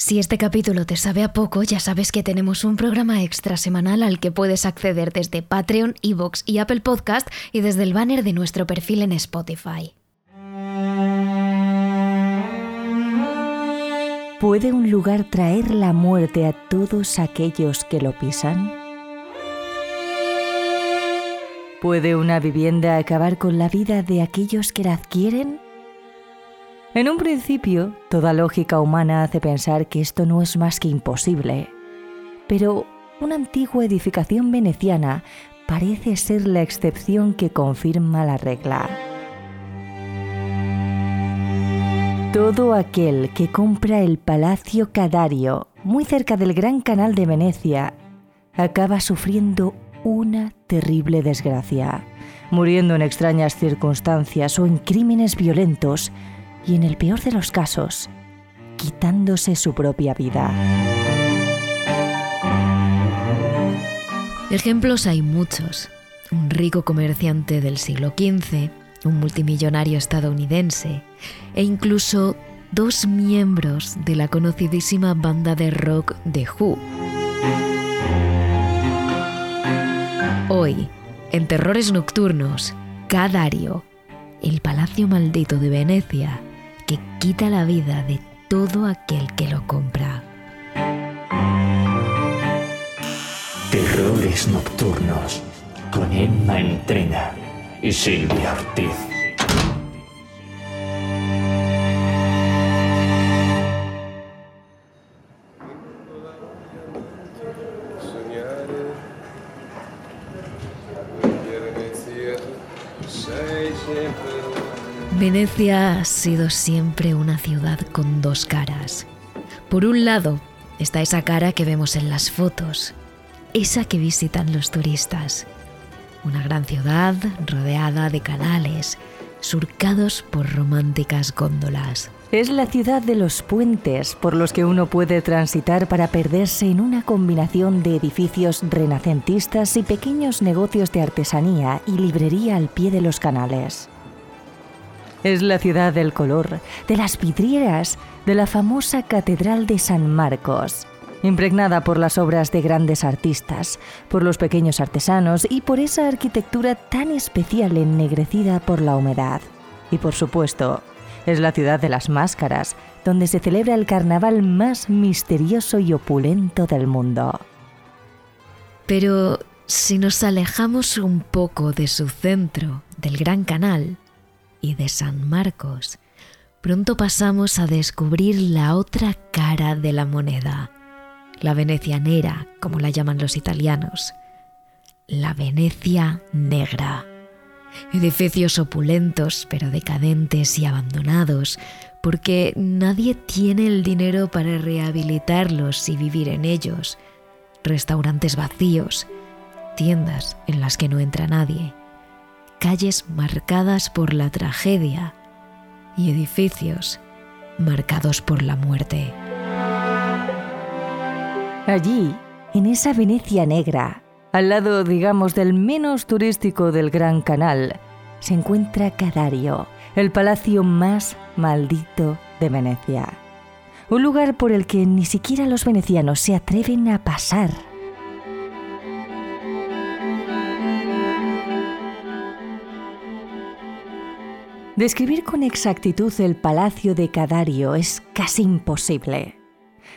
Si este capítulo te sabe a poco, ya sabes que tenemos un programa extra semanal al que puedes acceder desde Patreon, Evox y Apple Podcast y desde el banner de nuestro perfil en Spotify. ¿Puede un lugar traer la muerte a todos aquellos que lo pisan? ¿Puede una vivienda acabar con la vida de aquellos que la adquieren? En un principio, toda lógica humana hace pensar que esto no es más que imposible. Pero una antigua edificación veneciana parece ser la excepción que confirma la regla. Todo aquel que compra el Palacio Cadario, muy cerca del Gran Canal de Venecia, acaba sufriendo una terrible desgracia, muriendo en extrañas circunstancias o en crímenes violentos y en el peor de los casos, quitándose su propia vida. Ejemplos hay muchos. Un rico comerciante del siglo XV, un multimillonario estadounidense e incluso dos miembros de la conocidísima banda de rock The Who. Hoy, en Terrores Nocturnos, Cadario, el palacio maldito de Venecia, que quita la vida de todo aquel que lo compra. Terrores Nocturnos con Emma Entrena y Silvia Ortiz. Venecia ha sido siempre una ciudad con dos caras. Por un lado está esa cara que vemos en las fotos, esa que visitan los turistas. Una gran ciudad rodeada de canales, surcados por románticas góndolas. Es la ciudad de los puentes por los que uno puede transitar para perderse en una combinación de edificios renacentistas y pequeños negocios de artesanía y librería al pie de los canales. Es la ciudad del color, de las vidrieras, de la famosa Catedral de San Marcos, impregnada por las obras de grandes artistas, por los pequeños artesanos y por esa arquitectura tan especial ennegrecida por la humedad. Y por supuesto, es la ciudad de las máscaras, donde se celebra el carnaval más misterioso y opulento del mundo. Pero si nos alejamos un poco de su centro, del Gran Canal, y de San Marcos, pronto pasamos a descubrir la otra cara de la moneda, la venecianera, como la llaman los italianos, la Venecia negra. Edificios opulentos, pero decadentes y abandonados, porque nadie tiene el dinero para rehabilitarlos y vivir en ellos. Restaurantes vacíos, tiendas en las que no entra nadie calles marcadas por la tragedia y edificios marcados por la muerte. Allí, en esa Venecia negra, al lado, digamos, del menos turístico del Gran Canal, se encuentra Cadario, el palacio más maldito de Venecia. Un lugar por el que ni siquiera los venecianos se atreven a pasar. Describir con exactitud el Palacio de Cadario es casi imposible.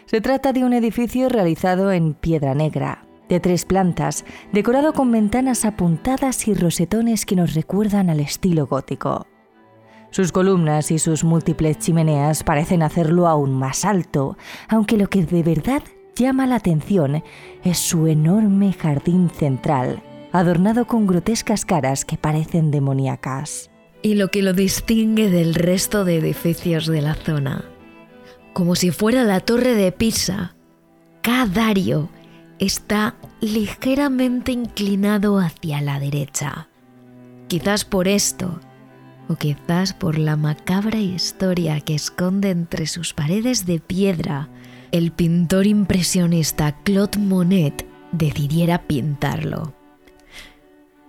Se trata de un edificio realizado en piedra negra, de tres plantas, decorado con ventanas apuntadas y rosetones que nos recuerdan al estilo gótico. Sus columnas y sus múltiples chimeneas parecen hacerlo aún más alto, aunque lo que de verdad llama la atención es su enorme jardín central, adornado con grotescas caras que parecen demoníacas y lo que lo distingue del resto de edificios de la zona. Como si fuera la torre de Pisa, Cadario está ligeramente inclinado hacia la derecha. Quizás por esto, o quizás por la macabra historia que esconde entre sus paredes de piedra, el pintor impresionista Claude Monet decidiera pintarlo.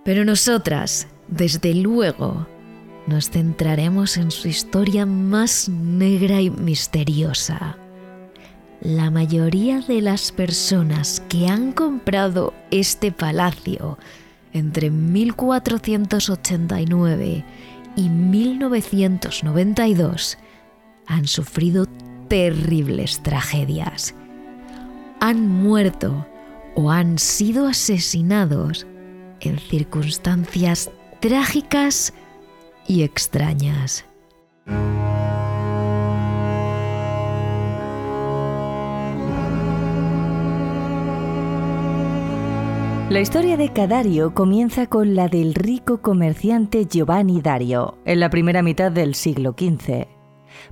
Pero nosotras, desde luego, nos centraremos en su historia más negra y misteriosa, la mayoría de las personas que han comprado este palacio entre 1489 y 1992 han sufrido terribles tragedias. Han muerto o han sido asesinados en circunstancias trágicas y extrañas. La historia de Cadario comienza con la del rico comerciante Giovanni Dario, en la primera mitad del siglo XV.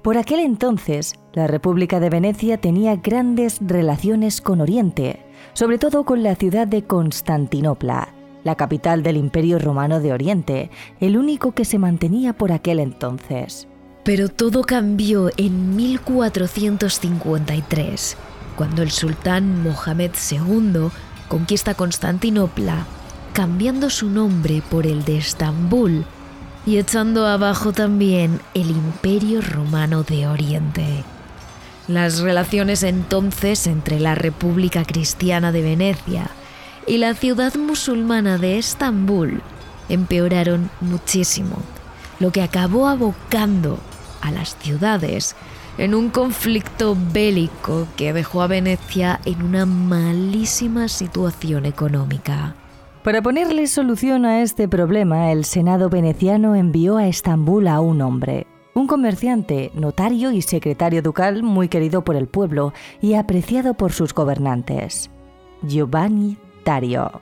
Por aquel entonces, la República de Venecia tenía grandes relaciones con Oriente, sobre todo con la ciudad de Constantinopla, la capital del Imperio Romano de Oriente, el único que se mantenía por aquel entonces. Pero todo cambió en 1453, cuando el sultán Mohamed II conquista Constantinopla, cambiando su nombre por el de Estambul y echando abajo también el Imperio Romano de Oriente. Las relaciones entonces entre la República Cristiana de Venecia y la ciudad musulmana de Estambul empeoraron muchísimo, lo que acabó abocando a las ciudades en un conflicto bélico que dejó a Venecia en una malísima situación económica. Para ponerle solución a este problema, el Senado veneciano envió a Estambul a un hombre, un comerciante, notario y secretario ducal muy querido por el pueblo y apreciado por sus gobernantes, Giovanni Dario.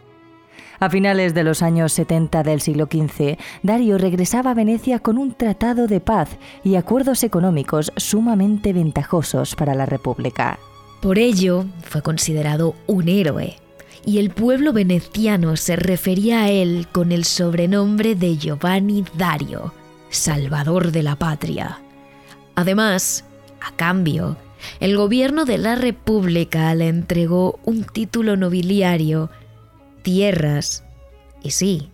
A finales de los años 70 del siglo XV, Dario regresaba a Venecia con un tratado de paz y acuerdos económicos sumamente ventajosos para la República. Por ello, fue considerado un héroe, y el pueblo veneciano se refería a él con el sobrenombre de Giovanni Dario, Salvador de la Patria. Además, a cambio, el gobierno de la República le entregó un título nobiliario tierras y sí,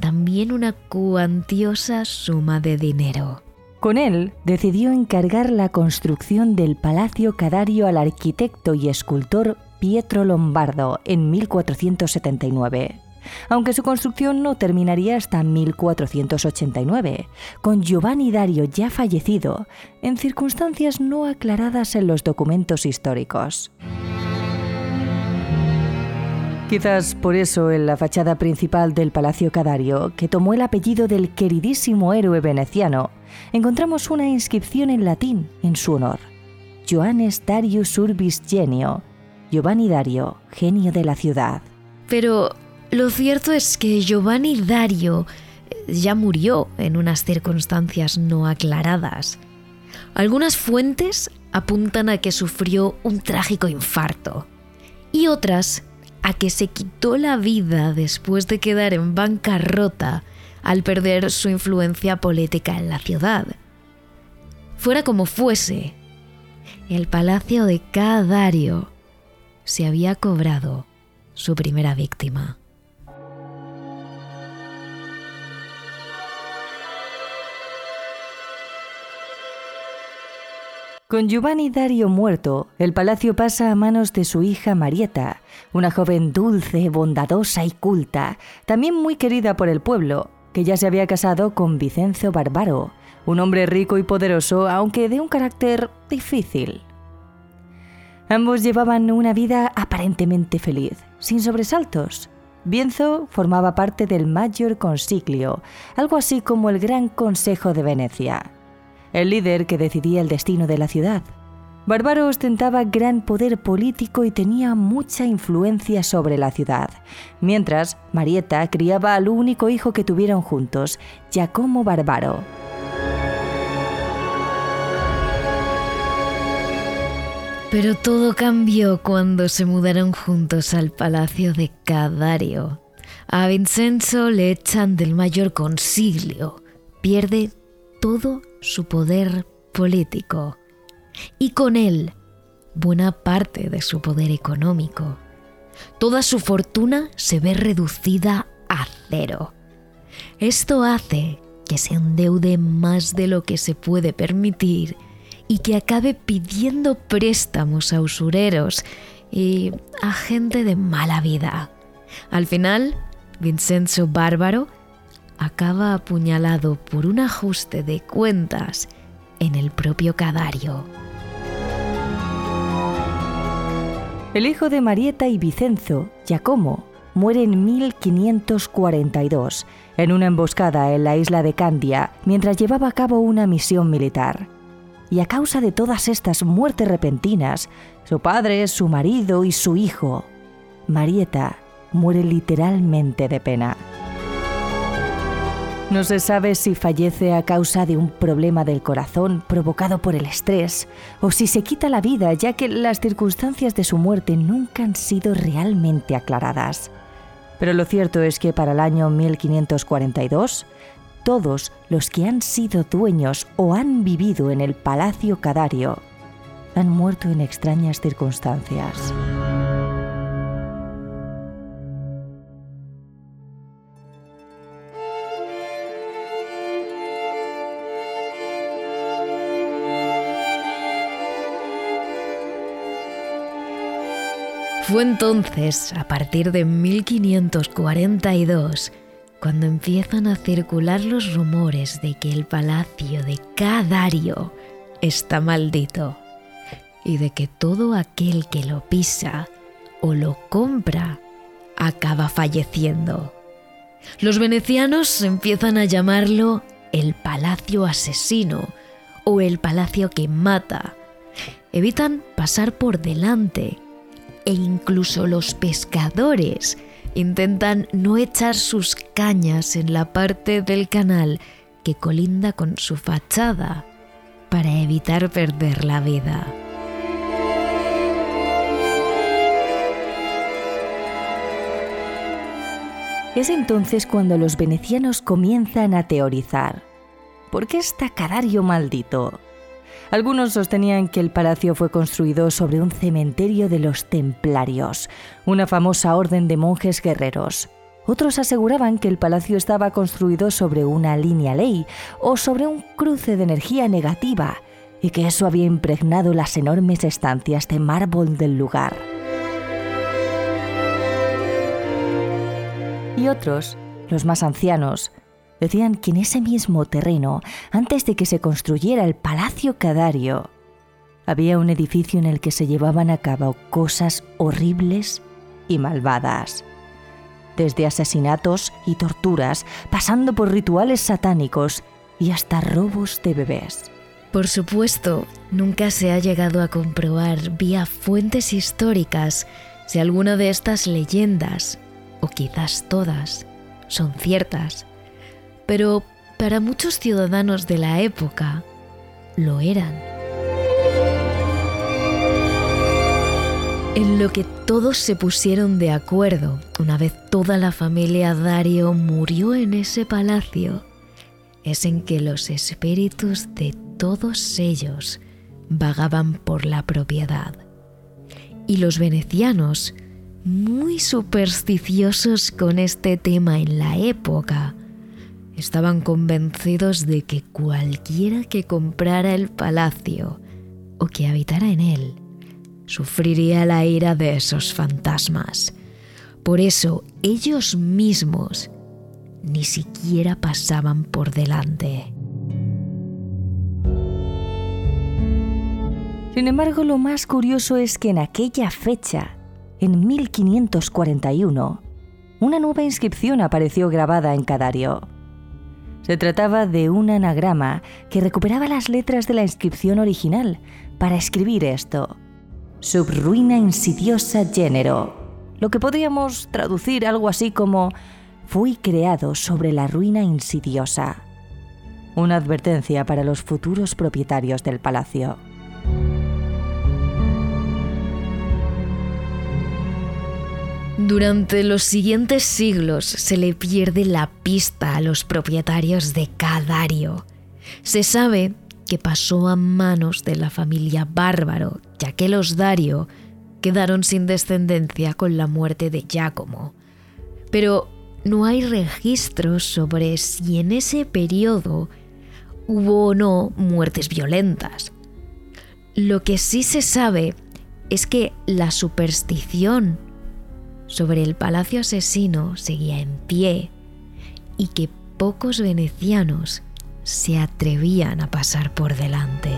también una cuantiosa suma de dinero. Con él decidió encargar la construcción del Palacio Cadario al arquitecto y escultor Pietro Lombardo en 1479, aunque su construcción no terminaría hasta 1489, con Giovanni Dario ya fallecido, en circunstancias no aclaradas en los documentos históricos. Quizás por eso en la fachada principal del Palacio Cadario, que tomó el apellido del queridísimo héroe veneciano, encontramos una inscripción en latín en su honor. Joannes Darius Urbis Genio, Giovanni Dario, genio de la ciudad. Pero lo cierto es que Giovanni Dario eh, ya murió en unas circunstancias no aclaradas. Algunas fuentes apuntan a que sufrió un trágico infarto y otras a que se quitó la vida después de quedar en bancarrota al perder su influencia política en la ciudad. Fuera como fuese, el palacio de Cadario se había cobrado su primera víctima. Con Giovanni Dario muerto, el palacio pasa a manos de su hija Marieta, una joven dulce, bondadosa y culta, también muy querida por el pueblo, que ya se había casado con Vicenzo Barbaro, un hombre rico y poderoso, aunque de un carácter difícil. Ambos llevaban una vida aparentemente feliz, sin sobresaltos. Bienzo formaba parte del Maggior Consiglio, algo así como el Gran Consejo de Venecia el líder que decidía el destino de la ciudad. Bárbaro ostentaba gran poder político y tenía mucha influencia sobre la ciudad, mientras Marieta criaba al único hijo que tuvieron juntos, Giacomo Bárbaro. Pero todo cambió cuando se mudaron juntos al palacio de Cadario. A Vincenzo le echan del mayor consiglio, pierde todo su poder político y con él buena parte de su poder económico. Toda su fortuna se ve reducida a cero. Esto hace que se endeude más de lo que se puede permitir y que acabe pidiendo préstamos a usureros y a gente de mala vida. Al final, Vincenzo Bárbaro acaba apuñalado por un ajuste de cuentas en el propio Cadario. El hijo de Marieta y Vicenzo, Giacomo, muere en 1542 en una emboscada en la isla de Candia mientras llevaba a cabo una misión militar. Y a causa de todas estas muertes repentinas, su padre, su marido y su hijo, Marieta muere literalmente de pena. No se sabe si fallece a causa de un problema del corazón provocado por el estrés o si se quita la vida ya que las circunstancias de su muerte nunca han sido realmente aclaradas. Pero lo cierto es que para el año 1542, todos los que han sido dueños o han vivido en el Palacio Cadario han muerto en extrañas circunstancias. Fue entonces, a partir de 1542, cuando empiezan a circular los rumores de que el palacio de Cadario está maldito y de que todo aquel que lo pisa o lo compra acaba falleciendo. Los venecianos empiezan a llamarlo el palacio asesino o el palacio que mata. Evitan pasar por delante e incluso los pescadores intentan no echar sus cañas en la parte del canal que colinda con su fachada para evitar perder la vida. Es entonces cuando los venecianos comienzan a teorizar. ¿Por qué está Cadario maldito? Algunos sostenían que el palacio fue construido sobre un cementerio de los templarios, una famosa orden de monjes guerreros. Otros aseguraban que el palacio estaba construido sobre una línea ley o sobre un cruce de energía negativa y que eso había impregnado las enormes estancias de mármol del lugar. Y otros, los más ancianos, Decían que en ese mismo terreno, antes de que se construyera el Palacio Cadario, había un edificio en el que se llevaban a cabo cosas horribles y malvadas. Desde asesinatos y torturas, pasando por rituales satánicos y hasta robos de bebés. Por supuesto, nunca se ha llegado a comprobar vía fuentes históricas si alguna de estas leyendas, o quizás todas, son ciertas pero para muchos ciudadanos de la época lo eran. En lo que todos se pusieron de acuerdo una vez toda la familia Dario murió en ese palacio es en que los espíritus de todos ellos vagaban por la propiedad. Y los venecianos, muy supersticiosos con este tema en la época, estaban convencidos de que cualquiera que comprara el palacio o que habitara en él sufriría la ira de esos fantasmas. Por eso ellos mismos ni siquiera pasaban por delante. Sin embargo, lo más curioso es que en aquella fecha, en 1541, una nueva inscripción apareció grabada en Cadario. Se trataba de un anagrama que recuperaba las letras de la inscripción original para escribir esto. Subruina insidiosa género, lo que podríamos traducir algo así como fui creado sobre la ruina insidiosa. Una advertencia para los futuros propietarios del palacio. Durante los siguientes siglos se le pierde la pista a los propietarios de Cadario. Se sabe que pasó a manos de la familia Bárbaro, ya que los Dario quedaron sin descendencia con la muerte de Giacomo. Pero no hay registros sobre si en ese periodo hubo o no muertes violentas. Lo que sí se sabe es que la superstición sobre el palacio asesino seguía en pie y que pocos venecianos se atrevían a pasar por delante.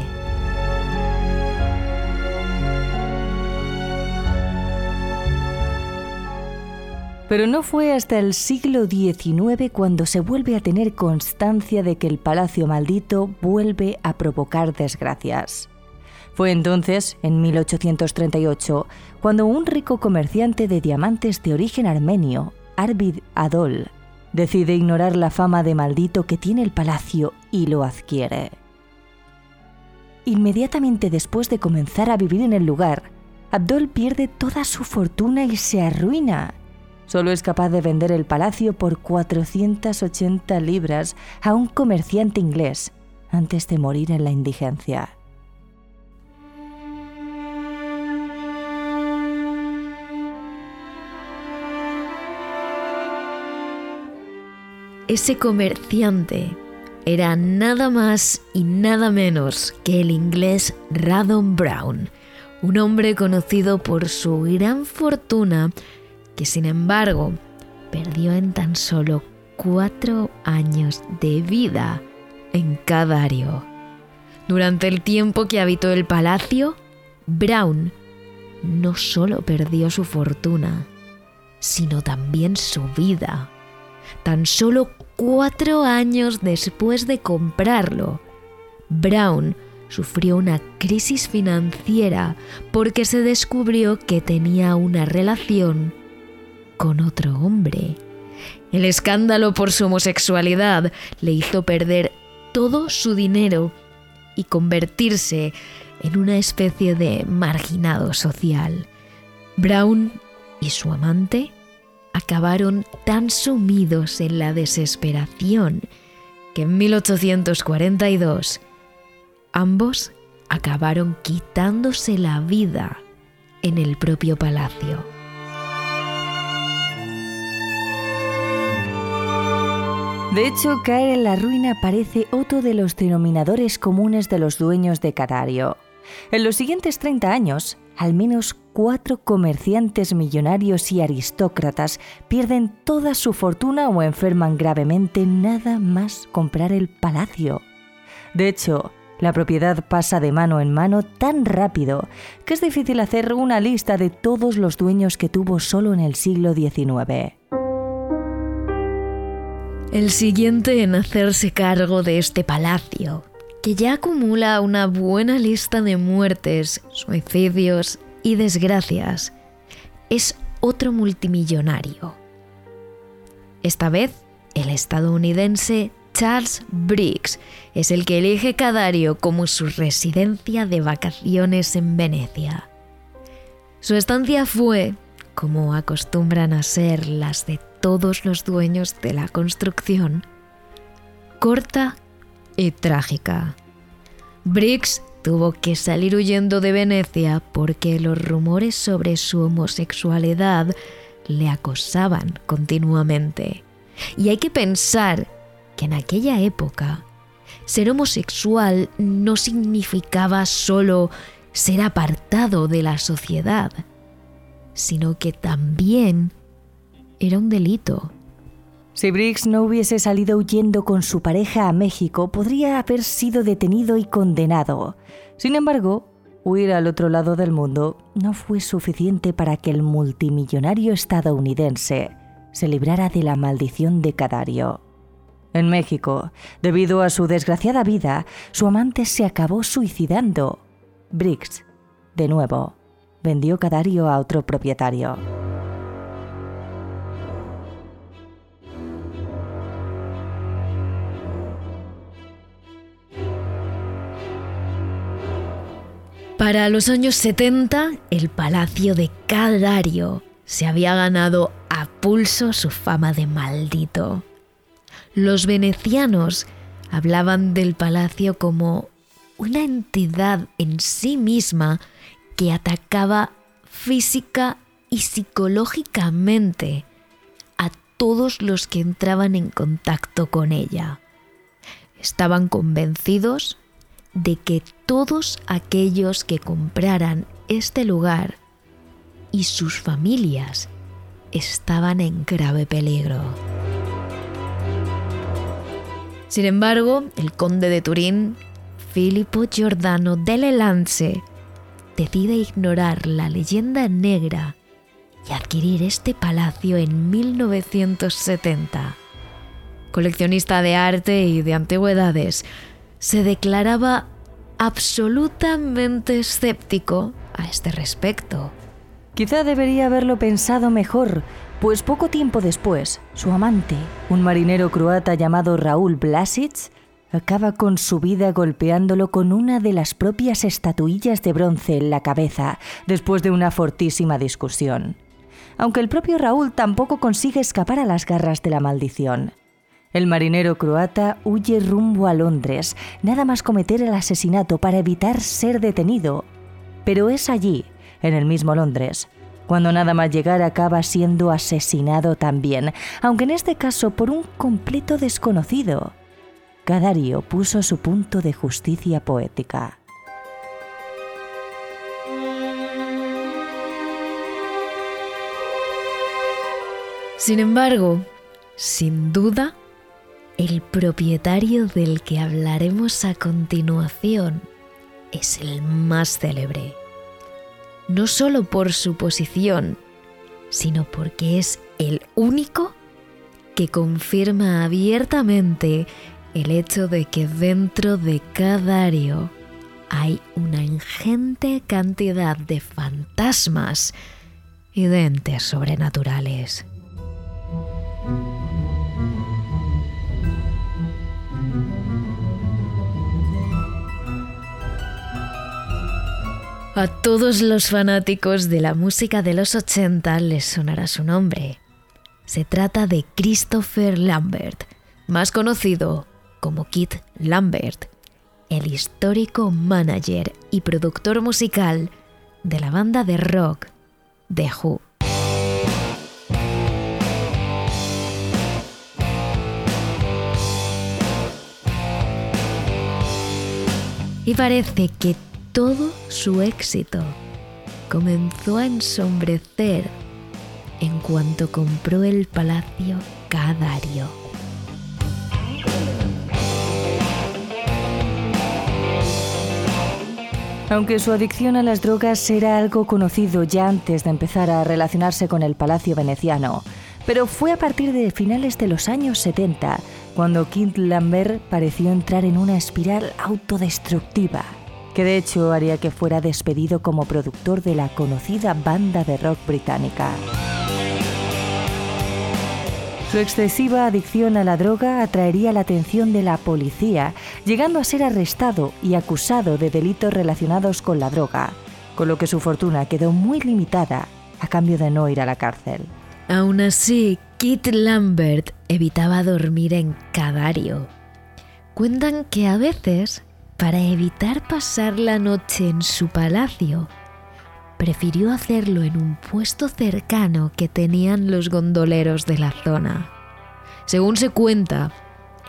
Pero no fue hasta el siglo XIX cuando se vuelve a tener constancia de que el palacio maldito vuelve a provocar desgracias. Fue entonces, en 1838, cuando un rico comerciante de diamantes de origen armenio, Arvid Adol, decide ignorar la fama de maldito que tiene el palacio y lo adquiere. Inmediatamente después de comenzar a vivir en el lugar, Abdol pierde toda su fortuna y se arruina. Solo es capaz de vender el palacio por 480 libras a un comerciante inglés antes de morir en la indigencia. Ese comerciante era nada más y nada menos que el inglés Radon Brown, un hombre conocido por su gran fortuna que sin embargo perdió en tan solo cuatro años de vida en Cadario. Durante el tiempo que habitó el palacio, Brown no solo perdió su fortuna, sino también su vida. Tan solo cuatro años después de comprarlo, Brown sufrió una crisis financiera porque se descubrió que tenía una relación con otro hombre. El escándalo por su homosexualidad le hizo perder todo su dinero y convertirse en una especie de marginado social. Brown y su amante acabaron tan sumidos en la desesperación que en 1842 ambos acabaron quitándose la vida en el propio palacio. De hecho, caer en la ruina parece otro de los denominadores comunes de los dueños de Cadario. En los siguientes 30 años, al menos cuatro comerciantes millonarios y aristócratas pierden toda su fortuna o enferman gravemente nada más comprar el palacio. De hecho, la propiedad pasa de mano en mano tan rápido que es difícil hacer una lista de todos los dueños que tuvo solo en el siglo XIX. El siguiente en hacerse cargo de este palacio, que ya acumula una buena lista de muertes, suicidios y desgracias, es otro multimillonario. Esta vez, el estadounidense Charles Briggs es el que elige Cadario como su residencia de vacaciones en Venecia. Su estancia fue, como acostumbran a ser las de todos los dueños de la construcción, corta y trágica. Briggs tuvo que salir huyendo de Venecia porque los rumores sobre su homosexualidad le acosaban continuamente. Y hay que pensar que en aquella época ser homosexual no significaba solo ser apartado de la sociedad, sino que también era un delito. Si Briggs no hubiese salido huyendo con su pareja a México, podría haber sido detenido y condenado. Sin embargo, huir al otro lado del mundo no fue suficiente para que el multimillonario estadounidense se librara de la maldición de Cadario. En México, debido a su desgraciada vida, su amante se acabó suicidando. Briggs, de nuevo, vendió Cadario a otro propietario. Para los años 70, el Palacio de Cadario se había ganado a pulso su fama de maldito. Los venecianos hablaban del palacio como una entidad en sí misma que atacaba física y psicológicamente a todos los que entraban en contacto con ella. Estaban convencidos de que todos aquellos que compraran este lugar y sus familias estaban en grave peligro. Sin embargo, el conde de Turín, Filippo Giordano delle Lance, decide ignorar la leyenda negra y adquirir este palacio en 1970. Coleccionista de arte y de antigüedades, se declaraba absolutamente escéptico a este respecto. Quizá debería haberlo pensado mejor, pues poco tiempo después, su amante, un marinero croata llamado Raúl Blasic, acaba con su vida golpeándolo con una de las propias estatuillas de bronce en la cabeza, después de una fortísima discusión. Aunque el propio Raúl tampoco consigue escapar a las garras de la maldición. El marinero croata huye rumbo a Londres, nada más cometer el asesinato para evitar ser detenido. Pero es allí, en el mismo Londres, cuando nada más llegar acaba siendo asesinado también, aunque en este caso por un completo desconocido. Cadario puso su punto de justicia poética. Sin embargo, sin duda, el propietario del que hablaremos a continuación es el más célebre no solo por su posición, sino porque es el único que confirma abiertamente el hecho de que dentro de cada área hay una ingente cantidad de fantasmas y de entes sobrenaturales. A todos los fanáticos de la música de los 80 les sonará su nombre. Se trata de Christopher Lambert, más conocido como Kit Lambert, el histórico manager y productor musical de la banda de rock The Who. Y parece que todo su éxito comenzó a ensombrecer en cuanto compró el palacio Cadario. Aunque su adicción a las drogas era algo conocido ya antes de empezar a relacionarse con el palacio veneciano, pero fue a partir de finales de los años 70 cuando Kint Lambert pareció entrar en una espiral autodestructiva que de hecho haría que fuera despedido como productor de la conocida banda de rock británica. Su excesiva adicción a la droga atraería la atención de la policía, llegando a ser arrestado y acusado de delitos relacionados con la droga, con lo que su fortuna quedó muy limitada a cambio de no ir a la cárcel. Aún así, Kit Lambert evitaba dormir en Cadario. Cuentan que a veces para evitar pasar la noche en su palacio, prefirió hacerlo en un puesto cercano que tenían los gondoleros de la zona. Según se cuenta,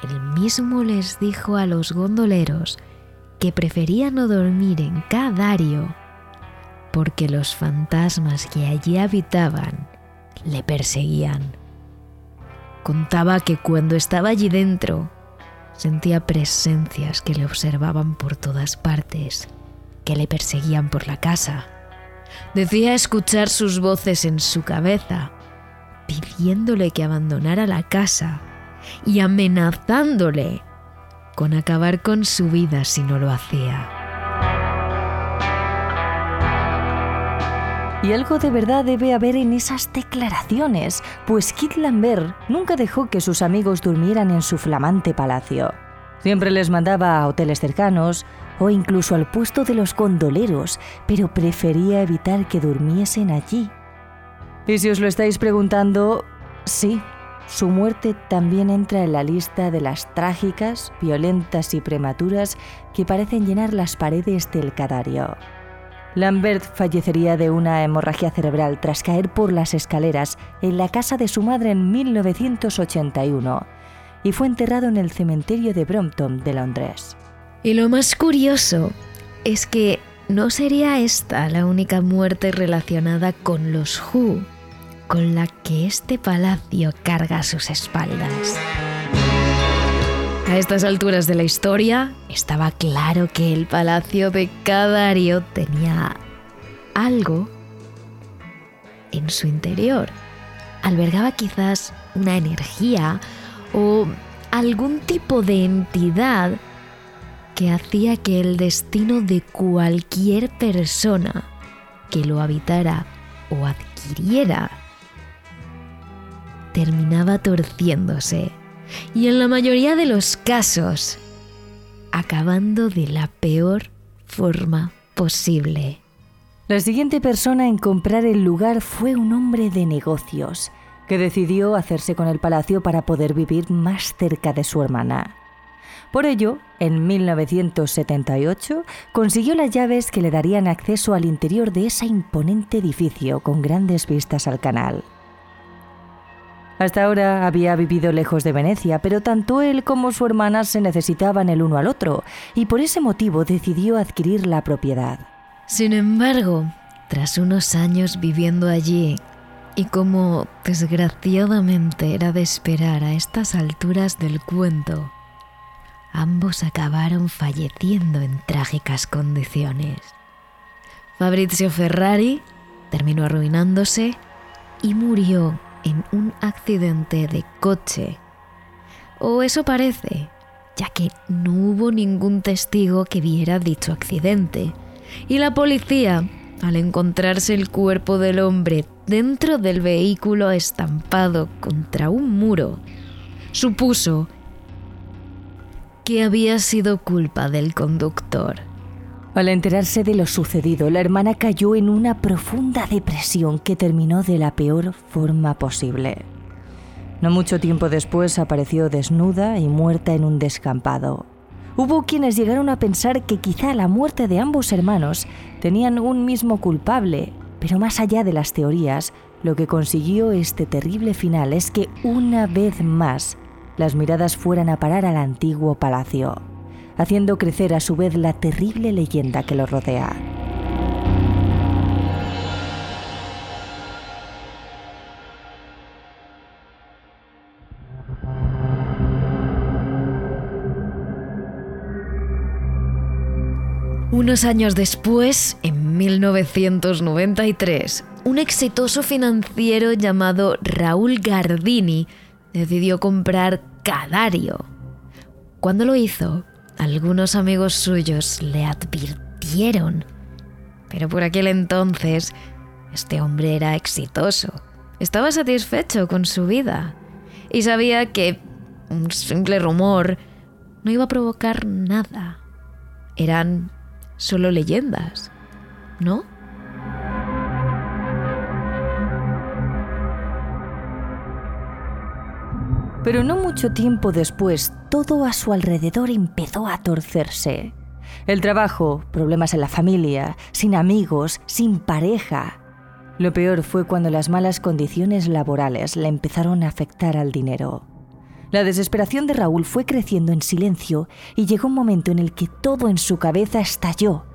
él mismo les dijo a los gondoleros que prefería no dormir en Cadario porque los fantasmas que allí habitaban le perseguían. Contaba que cuando estaba allí dentro, Sentía presencias que le observaban por todas partes, que le perseguían por la casa. Decía escuchar sus voces en su cabeza, pidiéndole que abandonara la casa y amenazándole con acabar con su vida si no lo hacía. Y algo de verdad debe haber en esas declaraciones, pues Kit Lambert nunca dejó que sus amigos durmieran en su flamante palacio. Siempre les mandaba a hoteles cercanos o incluso al puesto de los gondoleros, pero prefería evitar que durmiesen allí. Y si os lo estáis preguntando, sí, su muerte también entra en la lista de las trágicas, violentas y prematuras que parecen llenar las paredes del Cadario. Lambert fallecería de una hemorragia cerebral tras caer por las escaleras en la casa de su madre en 1981 y fue enterrado en el cementerio de Brompton de Londres. Y lo más curioso es que no sería esta la única muerte relacionada con los Hu, con la que este palacio carga sus espaldas. A estas alturas de la historia estaba claro que el palacio de Cadario tenía algo en su interior. Albergaba quizás una energía o algún tipo de entidad que hacía que el destino de cualquier persona que lo habitara o adquiriera terminaba torciéndose y en la mayoría de los casos acabando de la peor forma posible. La siguiente persona en comprar el lugar fue un hombre de negocios que decidió hacerse con el palacio para poder vivir más cerca de su hermana. Por ello, en 1978 consiguió las llaves que le darían acceso al interior de ese imponente edificio con grandes vistas al canal. Hasta ahora había vivido lejos de Venecia, pero tanto él como su hermana se necesitaban el uno al otro, y por ese motivo decidió adquirir la propiedad. Sin embargo, tras unos años viviendo allí, y como desgraciadamente era de esperar a estas alturas del cuento, ambos acabaron falleciendo en trágicas condiciones. Fabrizio Ferrari terminó arruinándose y murió en un accidente de coche. O eso parece, ya que no hubo ningún testigo que viera dicho accidente y la policía, al encontrarse el cuerpo del hombre dentro del vehículo estampado contra un muro, supuso que había sido culpa del conductor. Al enterarse de lo sucedido, la hermana cayó en una profunda depresión que terminó de la peor forma posible. No mucho tiempo después apareció desnuda y muerta en un descampado. Hubo quienes llegaron a pensar que quizá la muerte de ambos hermanos tenían un mismo culpable, pero más allá de las teorías, lo que consiguió este terrible final es que una vez más las miradas fueran a parar al antiguo palacio, haciendo crecer a su vez la terrible leyenda que lo rodea. Unos años después, en 1993, un exitoso financiero llamado Raúl Gardini decidió comprar Cadario. Cuando lo hizo, algunos amigos suyos le advirtieron. Pero por aquel entonces, este hombre era exitoso. Estaba satisfecho con su vida y sabía que un simple rumor no iba a provocar nada. Eran solo leyendas, ¿no? Pero no mucho tiempo después, todo a su alrededor empezó a torcerse. El trabajo, problemas en la familia, sin amigos, sin pareja. Lo peor fue cuando las malas condiciones laborales le empezaron a afectar al dinero. La desesperación de Raúl fue creciendo en silencio y llegó un momento en el que todo en su cabeza estalló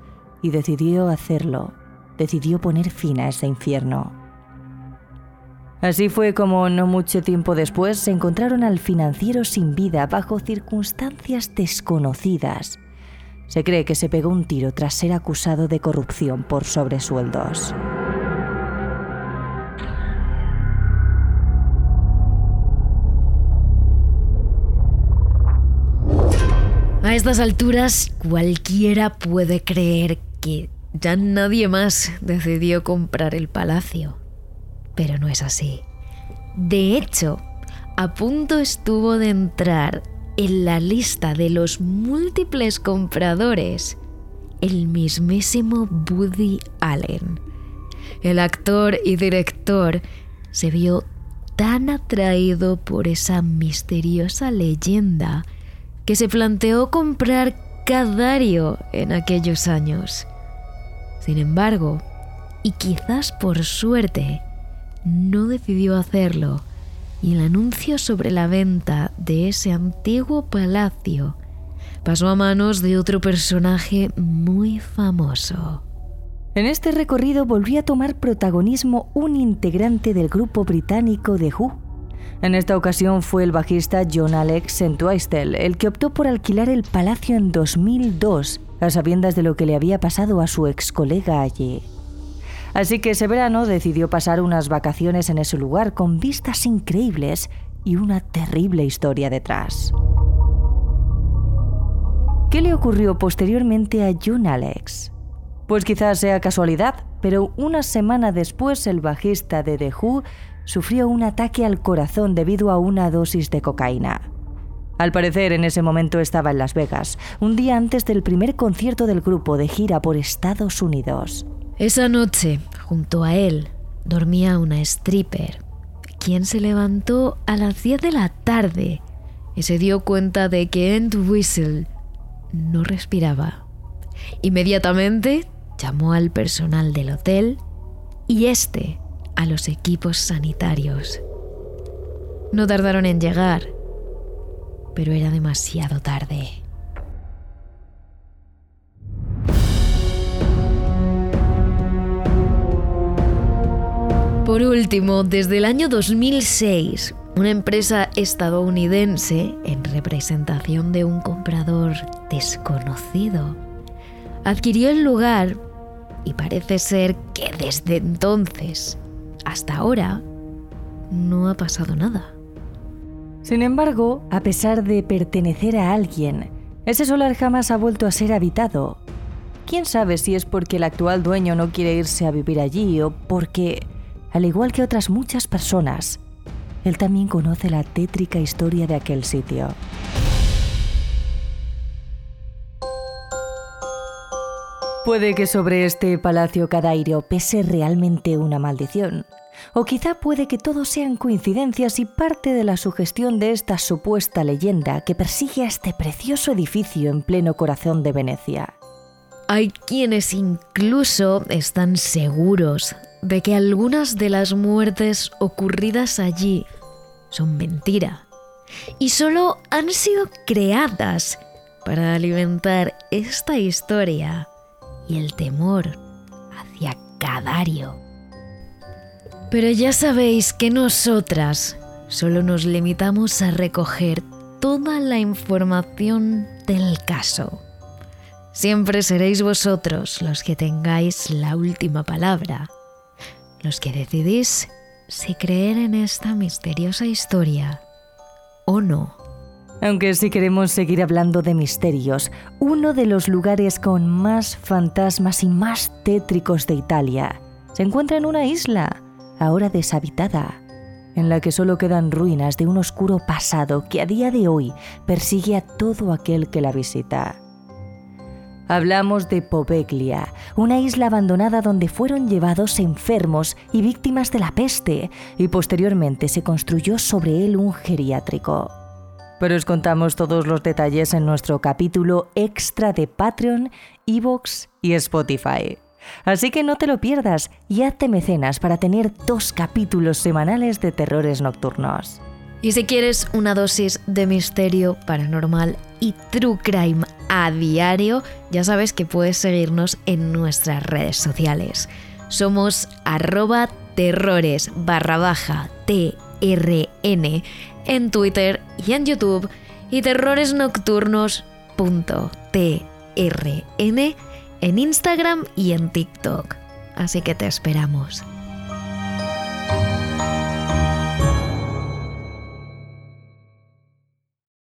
y decidió hacerlo. Decidió poner fin a ese infierno. Así fue como no mucho tiempo después se encontraron al financiero sin vida bajo circunstancias desconocidas. Se cree que se pegó un tiro tras ser acusado de corrupción por sobresueldos. A estas alturas cualquiera puede creer que ya nadie más decidió comprar el palacio. Pero no es así. De hecho, a punto estuvo de entrar en la lista de los múltiples compradores el mismísimo Woody Allen. El actor y director se vio tan atraído por esa misteriosa leyenda que se planteó comprar Cadario en aquellos años. Sin embargo, y quizás por suerte, no decidió hacerlo y el anuncio sobre la venta de ese antiguo palacio pasó a manos de otro personaje muy famoso. En este recorrido volvió a tomar protagonismo un integrante del grupo británico The Who. En esta ocasión fue el bajista John Alex Entwistle el que optó por alquilar el palacio en 2002, a sabiendas de lo que le había pasado a su ex colega allí. Así que ese verano decidió pasar unas vacaciones en ese lugar con vistas increíbles y una terrible historia detrás. ¿Qué le ocurrió posteriormente a John Alex? Pues quizás sea casualidad, pero una semana después el bajista de The Who sufrió un ataque al corazón debido a una dosis de cocaína. Al parecer en ese momento estaba en Las Vegas, un día antes del primer concierto del grupo de gira por Estados Unidos. Esa noche, junto a él, dormía una stripper, quien se levantó a las 10 de la tarde y se dio cuenta de que End Whistle no respiraba. Inmediatamente llamó al personal del hotel y este a los equipos sanitarios. No tardaron en llegar, pero era demasiado tarde. Por último, desde el año 2006, una empresa estadounidense, en representación de un comprador desconocido, adquirió el lugar y parece ser que desde entonces hasta ahora no ha pasado nada. Sin embargo, a pesar de pertenecer a alguien, ese solar jamás ha vuelto a ser habitado. ¿Quién sabe si es porque el actual dueño no quiere irse a vivir allí o porque, al igual que otras muchas personas, él también conoce la tétrica historia de aquel sitio? Puede que sobre este palacio Cadairo pese realmente una maldición. O quizá puede que todo sean coincidencias y parte de la sugestión de esta supuesta leyenda que persigue a este precioso edificio en pleno corazón de Venecia. Hay quienes incluso están seguros de que algunas de las muertes ocurridas allí son mentira y solo han sido creadas para alimentar esta historia y el temor hacia Cadario. Pero ya sabéis que nosotras solo nos limitamos a recoger toda la información del caso. Siempre seréis vosotros los que tengáis la última palabra, los que decidís si creer en esta misteriosa historia o no. Aunque si queremos seguir hablando de misterios, uno de los lugares con más fantasmas y más tétricos de Italia se encuentra en una isla, ahora deshabitada, en la que solo quedan ruinas de un oscuro pasado que a día de hoy persigue a todo aquel que la visita. Hablamos de Poveglia, una isla abandonada donde fueron llevados enfermos y víctimas de la peste, y posteriormente se construyó sobre él un geriátrico pero os contamos todos los detalles en nuestro capítulo extra de Patreon, Evox y Spotify. Así que no te lo pierdas y hazte mecenas para tener dos capítulos semanales de terrores nocturnos. Y si quieres una dosis de misterio paranormal y true crime a diario, ya sabes que puedes seguirnos en nuestras redes sociales. Somos arroba terrores barra TRN en Twitter y en YouTube y terroresnocturnos.trn en Instagram y en TikTok. Así que te esperamos.